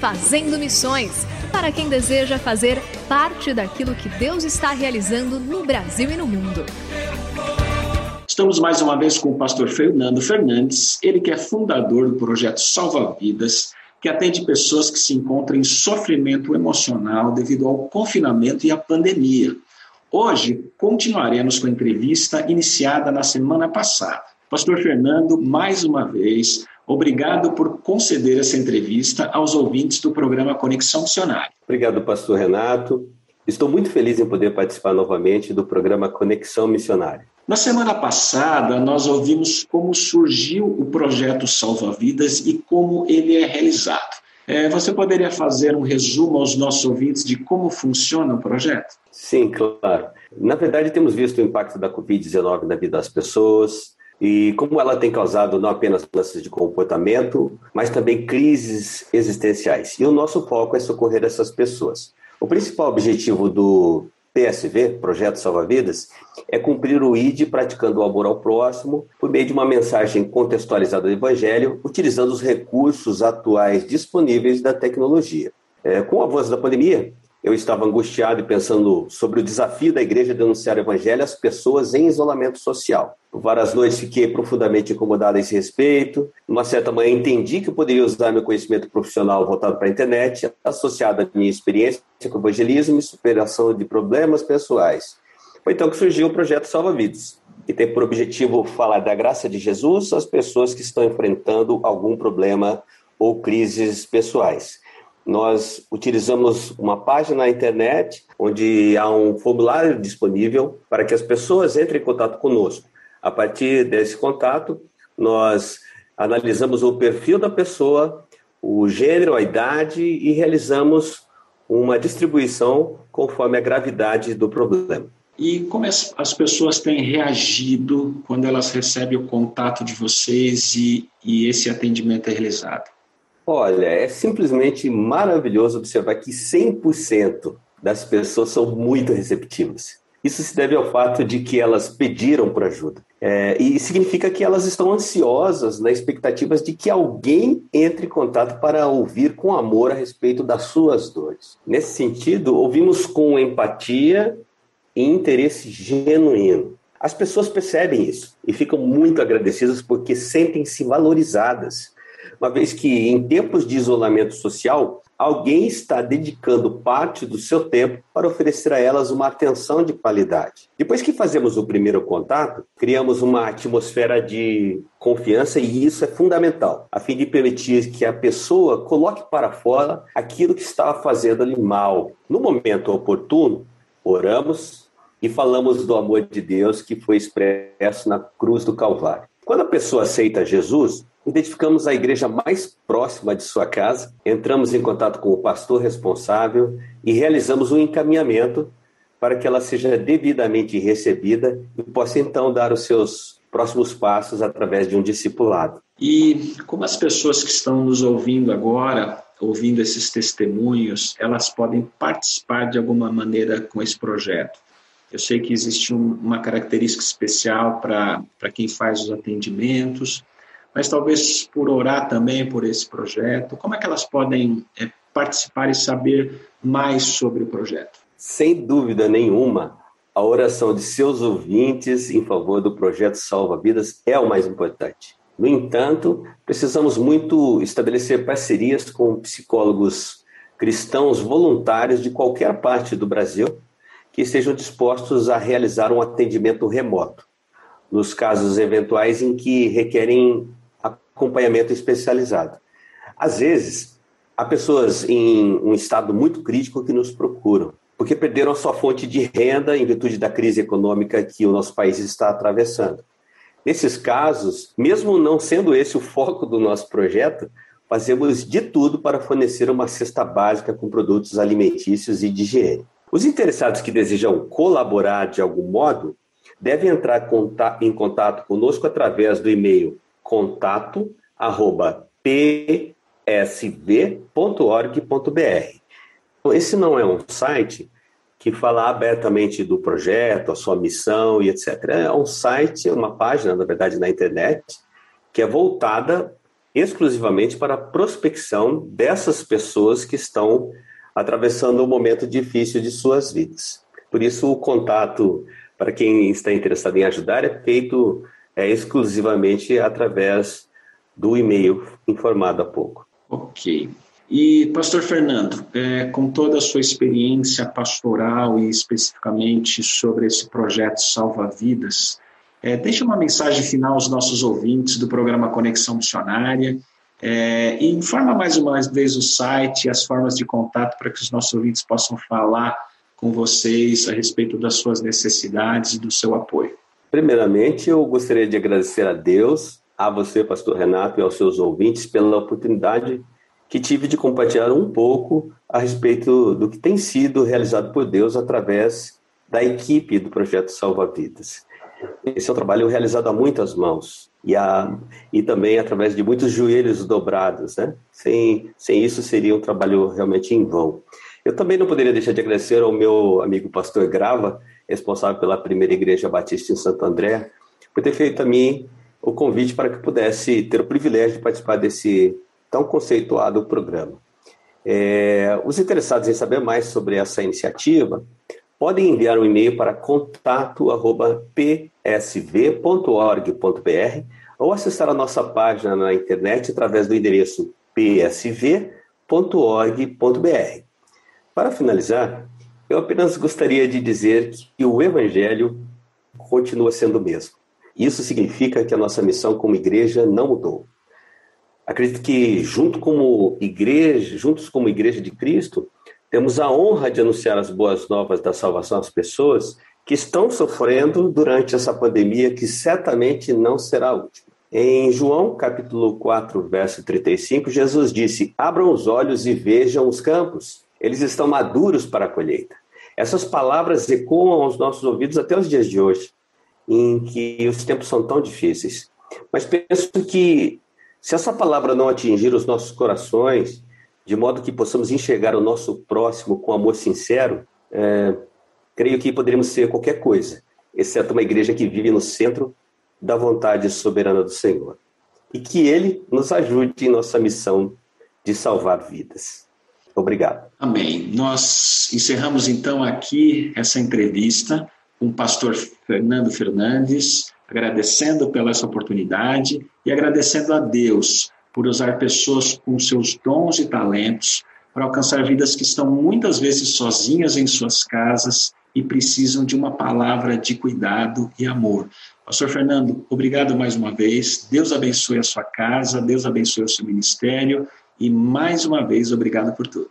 Fazendo Missões para quem deseja fazer parte daquilo que Deus está realizando no Brasil e no mundo. Estamos mais uma vez com o pastor Fernando Fernandes, ele que é fundador do projeto Salva Vidas, que atende pessoas que se encontram em sofrimento emocional devido ao confinamento e à pandemia. Hoje continuaremos com a entrevista iniciada na semana passada. Pastor Fernando, mais uma vez, Obrigado por conceder essa entrevista aos ouvintes do programa Conexão Missionária. Obrigado, pastor Renato. Estou muito feliz em poder participar novamente do programa Conexão Missionária. Na semana passada, nós ouvimos como surgiu o projeto Salva Vidas e como ele é realizado. É, você poderia fazer um resumo aos nossos ouvintes de como funciona o projeto? Sim, claro. Na verdade, temos visto o impacto da Covid-19 na vida das pessoas, e como ela tem causado não apenas mudanças de comportamento, mas também crises existenciais. E o nosso foco é socorrer essas pessoas. O principal objetivo do PSV, Projeto Salva Vidas, é cumprir o ID praticando o amor ao próximo por meio de uma mensagem contextualizada do Evangelho, utilizando os recursos atuais disponíveis da tecnologia. É, com o avanço da pandemia, eu estava angustiado e pensando sobre o desafio da igreja denunciar o evangelho às pessoas em isolamento social. Por várias noites fiquei profundamente incomodado a esse respeito. Numa certa manhã entendi que eu poderia usar meu conhecimento profissional voltado para a internet, associado à minha experiência com evangelismo e superação de problemas pessoais. Foi então que surgiu o projeto Salva Vidas, que tem por objetivo falar da graça de Jesus às pessoas que estão enfrentando algum problema ou crises pessoais nós utilizamos uma página na internet onde há um formulário disponível para que as pessoas entrem em contato conosco. A partir desse contato, nós analisamos o perfil da pessoa, o gênero, a idade e realizamos uma distribuição conforme a gravidade do problema. E como as pessoas têm reagido quando elas recebem o contato de vocês e, e esse atendimento é realizado? Olha, é simplesmente maravilhoso observar que 100% das pessoas são muito receptivas. Isso se deve ao fato de que elas pediram por ajuda. É, e significa que elas estão ansiosas na expectativa de que alguém entre em contato para ouvir com amor a respeito das suas dores. Nesse sentido, ouvimos com empatia e interesse genuíno. As pessoas percebem isso e ficam muito agradecidas porque sentem-se valorizadas uma vez que em tempos de isolamento social, alguém está dedicando parte do seu tempo para oferecer a elas uma atenção de qualidade. Depois que fazemos o primeiro contato, criamos uma atmosfera de confiança e isso é fundamental, a fim de permitir que a pessoa coloque para fora aquilo que estava fazendo ali mal. No momento oportuno, oramos e falamos do amor de Deus que foi expresso na cruz do Calvário. Quando a pessoa aceita Jesus, Identificamos a igreja mais próxima de sua casa, entramos em contato com o pastor responsável e realizamos um encaminhamento para que ela seja devidamente recebida e possa então dar os seus próximos passos através de um discipulado. E como as pessoas que estão nos ouvindo agora ouvindo esses testemunhos, elas podem participar de alguma maneira com esse projeto? Eu sei que existe um, uma característica especial para quem faz os atendimentos, mas talvez por orar também por esse projeto, como é que elas podem é, participar e saber mais sobre o projeto? Sem dúvida nenhuma, a oração de seus ouvintes em favor do projeto Salva Vidas é o mais importante. No entanto, precisamos muito estabelecer parcerias com psicólogos cristãos voluntários de qualquer parte do Brasil que estejam dispostos a realizar um atendimento remoto, nos casos eventuais em que requerem acompanhamento especializado. Às vezes, há pessoas em um estado muito crítico que nos procuram, porque perderam a sua fonte de renda em virtude da crise econômica que o nosso país está atravessando. Nesses casos, mesmo não sendo esse o foco do nosso projeto, fazemos de tudo para fornecer uma cesta básica com produtos alimentícios e de higiene. Os interessados que desejam colaborar de algum modo devem entrar em contato conosco através do e-mail contato@psv.org.br. Esse não é um site que fala abertamente do projeto, a sua missão e etc. É um site, uma página, na verdade, na internet, que é voltada exclusivamente para a prospecção dessas pessoas que estão atravessando um momento difícil de suas vidas. Por isso, o contato para quem está interessado em ajudar é feito é, exclusivamente através do e-mail informado há pouco. Ok. E, Pastor Fernando, é, com toda a sua experiência pastoral e especificamente sobre esse projeto Salva Vidas, é, deixe uma mensagem final aos nossos ouvintes do programa Conexão Missionária é, informa mais uma vez o site as formas de contato para que os nossos ouvintes possam falar com vocês a respeito das suas necessidades e do seu apoio. Primeiramente, eu gostaria de agradecer a Deus, a você, Pastor Renato, e aos seus ouvintes pela oportunidade que tive de compartilhar um pouco a respeito do que tem sido realizado por Deus através da equipe do projeto Salva Vidas. Esse é um trabalho realizado a muitas mãos e, a, e também através de muitos joelhos dobrados. Né? Sem, sem isso, seria um trabalho realmente em vão. Eu também não poderia deixar de agradecer ao meu amigo pastor Grava, responsável pela primeira igreja batista em Santo André, por ter feito a mim o convite para que pudesse ter o privilégio de participar desse tão conceituado programa. É, os interessados em saber mais sobre essa iniciativa podem enviar um e-mail para contato@psv.org.br ou acessar a nossa página na internet através do endereço psv.org.br. Para finalizar, eu apenas gostaria de dizer que o evangelho continua sendo o mesmo. Isso significa que a nossa missão como igreja não mudou. Acredito que junto como igreja, juntos como igreja de Cristo, temos a honra de anunciar as boas novas da salvação às pessoas que estão sofrendo durante essa pandemia que certamente não será a última. Em João capítulo 4, verso 35, Jesus disse: "Abram os olhos e vejam os campos, eles estão maduros para a colheita". Essas palavras ecoam aos nossos ouvidos até os dias de hoje, em que os tempos são tão difíceis. Mas penso que se essa palavra não atingir os nossos corações, de modo que possamos enxergar o nosso próximo com amor sincero, é, creio que poderíamos ser qualquer coisa, exceto uma igreja que vive no centro da vontade soberana do Senhor. E que Ele nos ajude em nossa missão de salvar vidas. Obrigado. Amém. Nós encerramos então aqui essa entrevista com o pastor Fernando Fernandes, agradecendo pela essa oportunidade e agradecendo a Deus por usar pessoas com seus dons e talentos para alcançar vidas que estão muitas vezes sozinhas em suas casas e precisam de uma palavra de cuidado e amor. Pastor Fernando, obrigado mais uma vez. Deus abençoe a sua casa, Deus abençoe o seu ministério e mais uma vez obrigado por tudo.